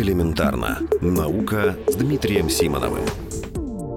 Элементарно. Наука с Дмитрием Симоновым.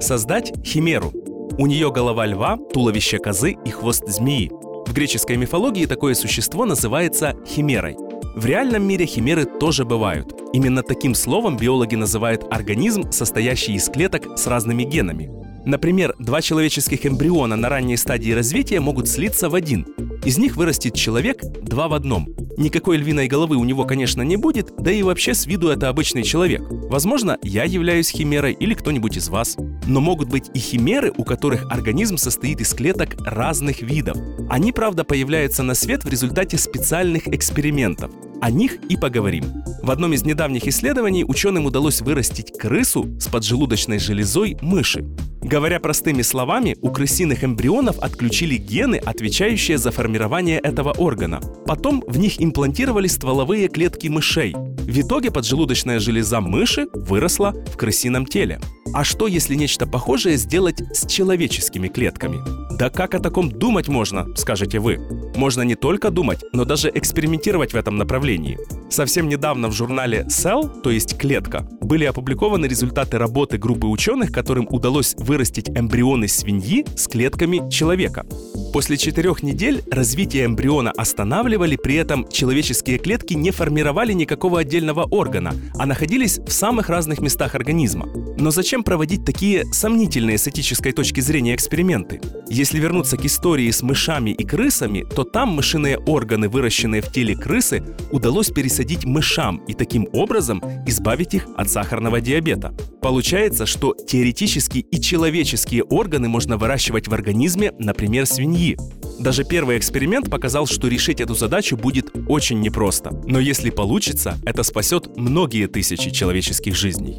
Создать химеру. У нее голова льва, туловище козы и хвост змеи. В греческой мифологии такое существо называется химерой. В реальном мире химеры тоже бывают. Именно таким словом биологи называют организм, состоящий из клеток с разными генами. Например, два человеческих эмбриона на ранней стадии развития могут слиться в один. Из них вырастет человек два в одном. Никакой львиной головы у него, конечно, не будет, да и вообще с виду это обычный человек. Возможно, я являюсь химерой или кто-нибудь из вас. Но могут быть и химеры, у которых организм состоит из клеток разных видов. Они, правда, появляются на свет в результате специальных экспериментов. О них и поговорим. В одном из недавних исследований ученым удалось вырастить крысу с поджелудочной железой мыши. Говоря простыми словами, у крысиных эмбрионов отключили гены, отвечающие за формирование этого органа. Потом в них имплантировали стволовые клетки мышей. В итоге поджелудочная железа мыши выросла в крысином теле. А что, если нечто похожее сделать с человеческими клетками? Да как о таком думать можно, скажете вы? Можно не только думать, но даже экспериментировать в этом направлении. Совсем недавно в журнале Cell, то есть клетка, были опубликованы результаты работы группы ученых, которым удалось вырастить эмбрионы свиньи с клетками человека. После четырех недель развитие эмбриона останавливали, при этом человеческие клетки не формировали никакого отдельного органа, а находились в самых разных местах организма. Но зачем проводить такие сомнительные с этической точки зрения эксперименты? Если вернуться к истории с мышами и крысами, то там мышиные органы, выращенные в теле крысы, удалось пересадить мышам и таким образом избавить их от сахарного диабета. Получается, что теоретически и человеческие органы можно выращивать в организме, например, свиньи. Даже первый эксперимент показал, что решить эту задачу будет очень непросто. Но если получится, это спасет многие тысячи человеческих жизней.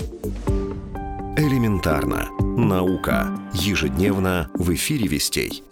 Элементарно. Наука. Ежедневно в эфире вестей.